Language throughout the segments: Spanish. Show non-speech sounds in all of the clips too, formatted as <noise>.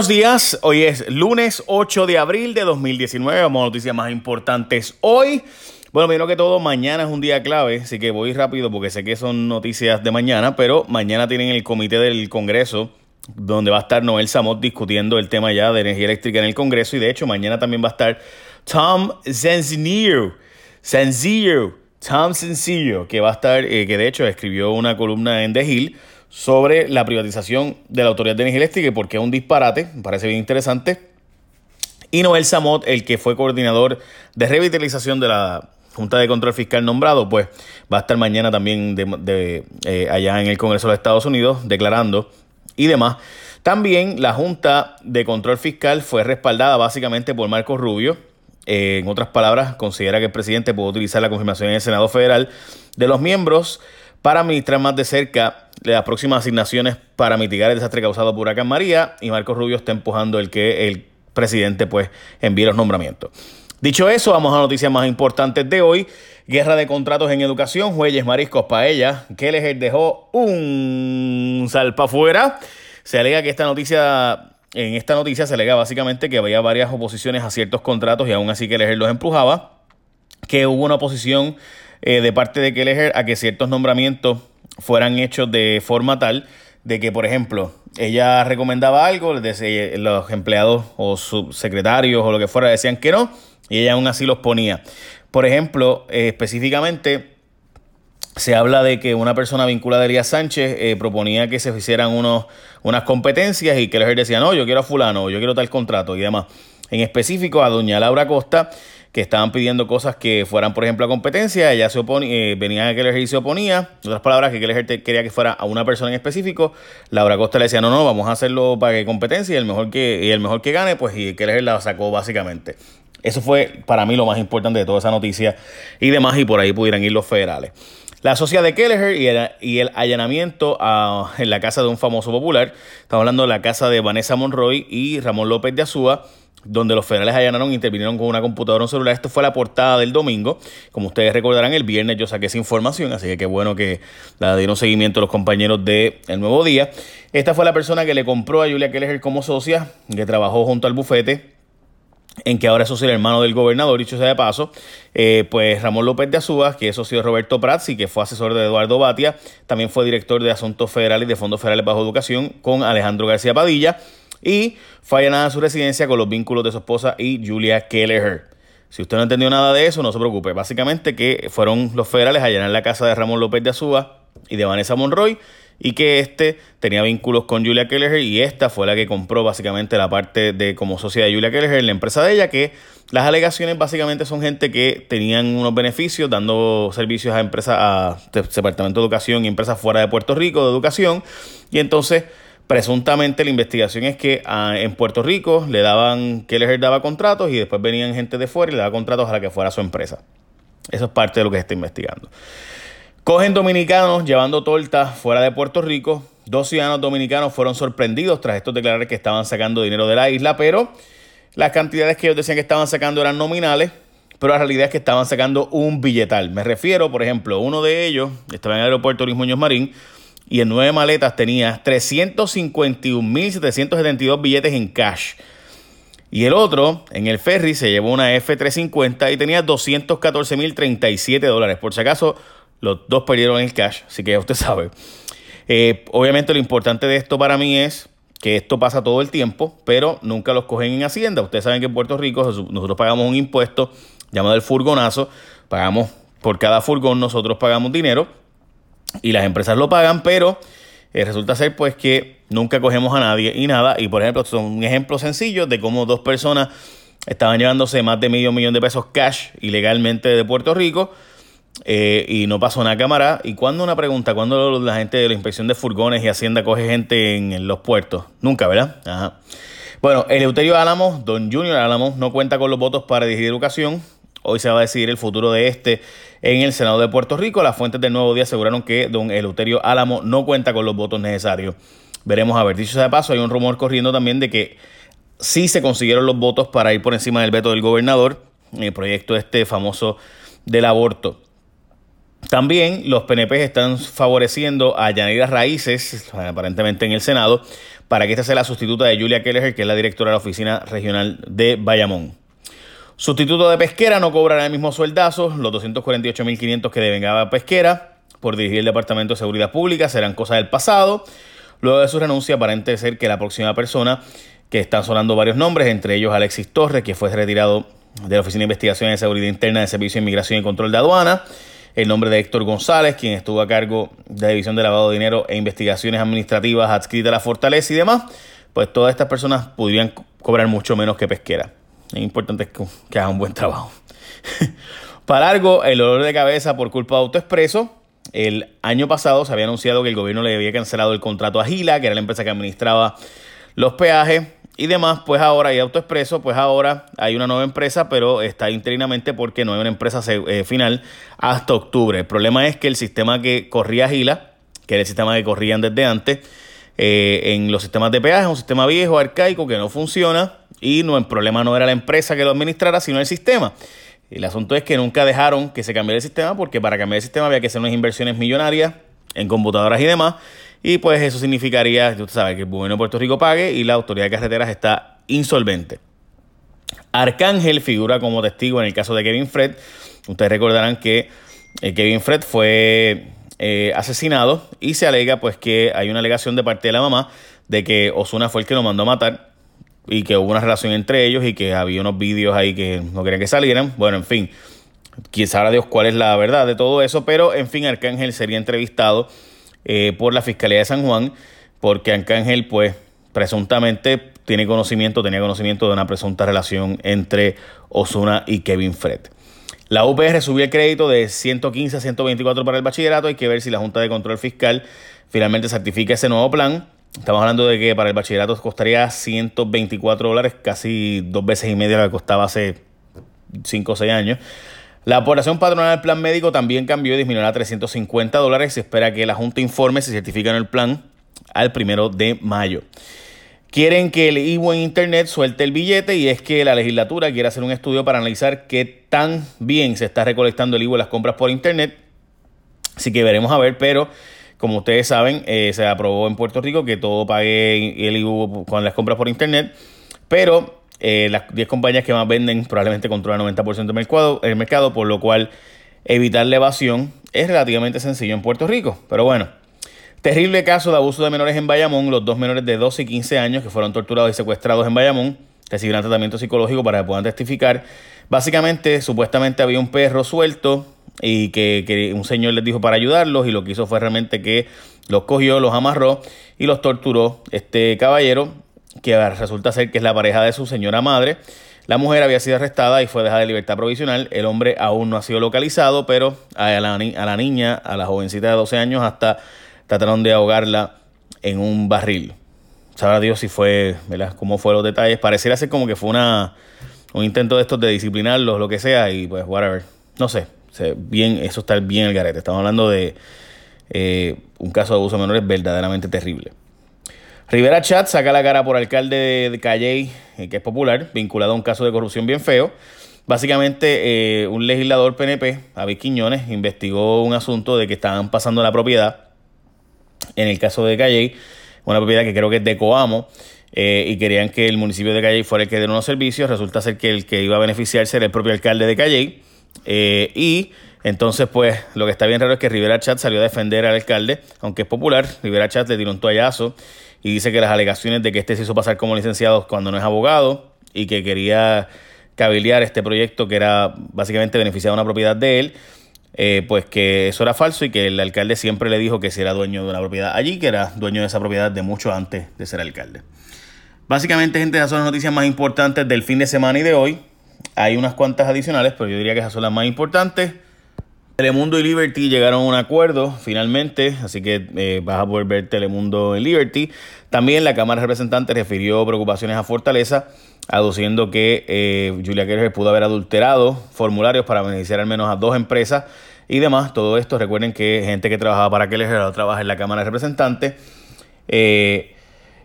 Buenos días, hoy es lunes 8 de abril de 2019, vamos a noticias más importantes hoy. Bueno, primero que todo, mañana es un día clave, así que voy rápido porque sé que son noticias de mañana, pero mañana tienen el comité del Congreso donde va a estar Noel Samot discutiendo el tema ya de energía eléctrica en el Congreso y de hecho mañana también va a estar Tom Zenzillo, Zenzillo, Tom Sencillo, que va a estar, eh, que de hecho escribió una columna en The Hill sobre la privatización de la Autoridad de Energía Eléctrica y por qué es un disparate, me parece bien interesante. Y Noel Samot, el que fue coordinador de revitalización de la Junta de Control Fiscal nombrado, pues va a estar mañana también de, eh, allá en el Congreso de Estados Unidos declarando y demás. También la Junta de Control Fiscal fue respaldada básicamente por Marcos Rubio. Eh, en otras palabras, considera que el presidente puede utilizar la confirmación en el Senado Federal de los miembros para administrar más de cerca las próximas asignaciones para mitigar el desastre causado por Huracán María y Marcos Rubio está empujando el que el presidente pues envíe los nombramientos. Dicho eso, vamos a noticias más importantes de hoy. Guerra de contratos en educación, Jueyes Mariscos Paella, que les dejó un salpa afuera. Se alega que esta noticia, en esta noticia se alega básicamente que había varias oposiciones a ciertos contratos y aún así que los empujaba, que hubo una oposición eh, de parte de Kelleher a que ciertos nombramientos fueran hechos de forma tal de que, por ejemplo, ella recomendaba algo, los empleados o subsecretarios o lo que fuera decían que no, y ella aún así los ponía. Por ejemplo, eh, específicamente se habla de que una persona vinculada a Elías Sánchez eh, proponía que se hicieran unos, unas competencias y que el decía, no, yo quiero a fulano, yo quiero tal contrato y demás. En específico a doña Laura Costa que estaban pidiendo cosas que fueran, por ejemplo, a competencia. Ella se oponía, eh, venía a Keller y se oponía. En otras palabras, que Keller quería que fuera a una persona en específico. Laura Costa le decía, no, no, vamos a hacerlo para que competencia y el mejor que, y el mejor que gane, pues y la sacó básicamente. Eso fue para mí lo más importante de toda esa noticia y demás, y por ahí pudieran ir los federales. La sociedad de Kelleher y el, y el allanamiento en la casa de un famoso popular. Estamos hablando de la casa de Vanessa Monroy y Ramón López de Azúa donde los federales allanaron e intervinieron con una computadora o un celular. Esto fue la portada del domingo. Como ustedes recordarán, el viernes yo saqué esa información, así que qué bueno que la dieron seguimiento los compañeros de El Nuevo Día. Esta fue la persona que le compró a Julia Keller como socia, que trabajó junto al bufete en que ahora es socio el hermano del gobernador, dicho sea de paso, eh, pues Ramón López de Azúa, que es socio de Roberto Prats y que fue asesor de Eduardo Batia, también fue director de Asuntos Federales y de Fondos Federales Bajo Educación con Alejandro García Padilla, y fue allanada su residencia con los vínculos de su esposa y Julia Kelleher. Si usted no entendió nada de eso, no se preocupe. Básicamente que fueron los federales a allanar la casa de Ramón López de Azúa y de Vanessa Monroy y que este tenía vínculos con Julia Kelleher y esta fue la que compró básicamente la parte de como sociedad de Julia Kelleher, la empresa de ella, que las alegaciones básicamente son gente que tenían unos beneficios dando servicios a empresas, a Departamento de Educación y empresas fuera de Puerto Rico de educación y entonces Presuntamente la investigación es que ah, en Puerto Rico le daban, les daba contratos y después venían gente de fuera y le daba contratos a la que fuera su empresa. Eso es parte de lo que se está investigando. Cogen dominicanos llevando tortas fuera de Puerto Rico. Dos ciudadanos dominicanos fueron sorprendidos tras estos declarar que estaban sacando dinero de la isla, pero las cantidades que ellos decían que estaban sacando eran nominales, pero la realidad es que estaban sacando un billetal. Me refiero, por ejemplo, uno de ellos estaba en el aeropuerto Luis Muñoz Marín y en nueve maletas tenía 351.772 billetes en cash. Y el otro, en el ferry, se llevó una F350 y tenía 214.037 dólares. Por si acaso, los dos perdieron el cash, así que ya usted sabe. Eh, obviamente lo importante de esto para mí es que esto pasa todo el tiempo, pero nunca los cogen en Hacienda. Ustedes saben que en Puerto Rico nosotros pagamos un impuesto llamado el furgonazo. Pagamos por cada furgón, nosotros pagamos dinero y las empresas lo pagan, pero eh, resulta ser pues que nunca cogemos a nadie y nada. Y por ejemplo, son un ejemplo sencillo de cómo dos personas estaban llevándose más de medio millón de pesos cash ilegalmente de Puerto Rico eh, y no pasó nada cámara. ¿Y cuando una pregunta? ¿Cuándo la gente de la inspección de furgones y Hacienda coge gente en, los puertos? Nunca, ¿verdad? Ajá. Bueno, el Euterio Álamos, don Junior Álamos, no cuenta con los votos para dirigir educación. Hoy se va a decidir el futuro de este en el Senado de Puerto Rico. Las fuentes del Nuevo Día aseguraron que don Eleuterio Álamo no cuenta con los votos necesarios. Veremos a ver. Dicho sea de paso, hay un rumor corriendo también de que sí se consiguieron los votos para ir por encima del veto del gobernador en el proyecto este famoso del aborto. También los PNP están favoreciendo a Yanira Raíces, aparentemente en el Senado, para que esta sea la sustituta de Julia Kelleher, que es la directora de la oficina regional de Bayamón. Sustituto de Pesquera no cobrará el mismo sueldazo, los 248.500 que devengaba Pesquera por dirigir el Departamento de Seguridad Pública serán cosas del pasado. Luego de su renuncia, aparente ser que la próxima persona, que están sonando varios nombres, entre ellos Alexis Torres, que fue retirado de la Oficina de Investigación de Seguridad Interna del Servicio de Inmigración y Control de Aduana, el nombre de Héctor González, quien estuvo a cargo de la División de Lavado de Dinero e Investigaciones Administrativas adscrita a la Fortaleza y demás, pues todas estas personas podrían cobrar mucho menos que pesquera. Es importante que hagan un buen trabajo. <laughs> Para largo, el dolor de cabeza por culpa de AutoExpreso. El año pasado se había anunciado que el gobierno le había cancelado el contrato a Gila, que era la empresa que administraba los peajes y demás, pues ahora hay AutoExpreso, pues ahora hay una nueva empresa, pero está interinamente porque no hay una empresa eh, final hasta octubre. El problema es que el sistema que corría Gila, que era el sistema que corrían desde antes, eh, en los sistemas de peaje, es un sistema viejo, arcaico, que no funciona y no, el problema no era la empresa que lo administrara, sino el sistema. El asunto es que nunca dejaron que se cambiara el sistema porque para cambiar el sistema había que hacer unas inversiones millonarias en computadoras y demás. Y pues eso significaría, usted sabe, que el gobierno de Puerto Rico pague y la autoridad de carreteras está insolvente. Arcángel figura como testigo en el caso de Kevin Fred. Ustedes recordarán que eh, Kevin Fred fue eh, asesinado y se alega pues que hay una alegación de parte de la mamá de que Osuna fue el que lo mandó a matar y que hubo una relación entre ellos y que había unos vídeos ahí que no querían que salieran. Bueno, en fin, quién sabrá Dios cuál es la verdad de todo eso, pero en fin, Arcángel sería entrevistado eh, por la Fiscalía de San Juan, porque Arcángel, pues, presuntamente tiene conocimiento, tenía conocimiento de una presunta relación entre Osuna y Kevin Fred. La UPR subió el crédito de 115 a 124 para el bachillerato. Hay que ver si la Junta de Control Fiscal finalmente certifica ese nuevo plan. Estamos hablando de que para el bachillerato costaría 124 dólares, casi dos veces y media lo que costaba hace 5 o 6 años. La aportación patronal del plan médico también cambió y disminuyó a 350 dólares. Se espera que la Junta informe si certifican el plan al primero de mayo. Quieren que el IWO en Internet suelte el billete y es que la legislatura quiere hacer un estudio para analizar qué tan bien se está recolectando el IWO en las compras por Internet. Así que veremos a ver, pero como ustedes saben, eh, se aprobó en Puerto Rico que todo pague el IVU con las compras por Internet, pero eh, las 10 compañías que más venden probablemente controlan el 90% del mercado, el mercado, por lo cual evitar la evasión es relativamente sencillo en Puerto Rico. Pero bueno, terrible caso de abuso de menores en Bayamón, los dos menores de 12 y 15 años que fueron torturados y secuestrados en Bayamón recibieron tratamiento psicológico para que puedan testificar. Básicamente, supuestamente había un perro suelto y que, un señor les dijo para ayudarlos y lo que hizo fue realmente que los cogió, los amarró y los torturó. Este caballero, que resulta ser que es la pareja de su señora madre, la mujer había sido arrestada y fue dejada de libertad provisional. El hombre aún no ha sido localizado, pero a la, a la niña, a la jovencita de 12 años, hasta trataron de ahogarla en un barril. Sabrá Dios si fue, ¿verdad? ¿Cómo fueron los detalles? Pareciera ser como que fue una, un intento de estos de disciplinarlos, lo que sea, y pues, whatever. No sé, bien, eso está bien el garete. Estamos hablando de eh, un caso de abuso de menores verdaderamente terrible. Rivera Chat saca la cara por alcalde de Calley, eh, que es popular, vinculado a un caso de corrupción bien feo. Básicamente, eh, un legislador PNP, David Quiñones, investigó un asunto de que estaban pasando la propiedad, en el caso de Calley, una propiedad que creo que es de Coamo, y querían que el municipio de Calley fuera el que diera unos servicios. Resulta ser que el que iba a beneficiarse era el propio alcalde de Calley. Eh, y entonces, pues, lo que está bien raro es que Rivera Chat salió a defender al alcalde, aunque es popular. Rivera Chat le tiró un toallazo y dice que las alegaciones de que este se hizo pasar como licenciado cuando no es abogado y que quería cabildear este proyecto que era básicamente beneficiado una propiedad de él, eh, pues que eso era falso y que el alcalde siempre le dijo que si era dueño de una propiedad allí, que era dueño de esa propiedad de mucho antes de ser alcalde. Básicamente, gente, esas son las noticias más importantes del fin de semana y de hoy. Hay unas cuantas adicionales, pero yo diría que esas son las más importantes. Telemundo y Liberty llegaron a un acuerdo finalmente, así que eh, vas a poder ver Telemundo en Liberty. También la Cámara de Representantes refirió preocupaciones a Fortaleza, aduciendo que eh, Julia Keller pudo haber adulterado formularios para beneficiar al menos a dos empresas y demás. Todo esto, recuerden que gente que trabajaba para Keller ahora trabaja en la Cámara de Representantes. eh,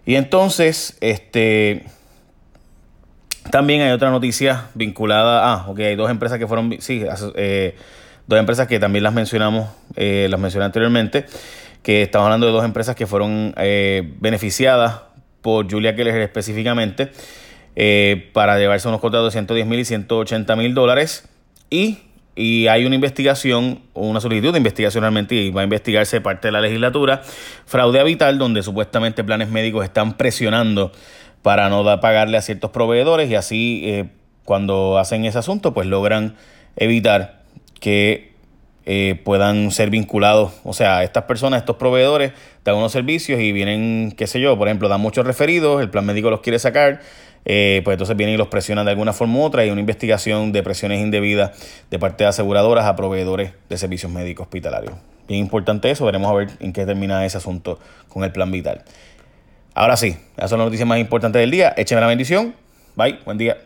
y entonces, este también hay otra noticia vinculada. Ah, ok, hay dos empresas que fueron. Sí, eh, dos empresas que también las mencionamos, eh, las mencioné anteriormente. Que estamos hablando de dos empresas que fueron eh, beneficiadas por Julia Keller específicamente para llevarse unos contratos de 110 mil y 180 mil dólares. Y, hay una investigación, una solicitud de investigación realmente, y va a investigarse parte de la legislatura, fraude habitual, donde supuestamente planes médicos están presionando para no pagarle a ciertos proveedores y así eh, cuando hacen ese asunto, pues logran evitar que eh, puedan ser vinculados. O sea, estas personas, estos proveedores, dan unos servicios y vienen, qué sé yo, por ejemplo, dan muchos referidos, el plan médico los quiere sacar, eh, pues entonces vienen y los presionan de alguna forma u otra y una investigación de presiones indebidas de parte de aseguradoras a proveedores de servicios médicos hospitalarios. Bien importante eso, veremos a ver en qué termina ese asunto con el plan vital. Ahora sí, esas son las noticias más importantes del día. Écheme la bendición. Bye, buen día.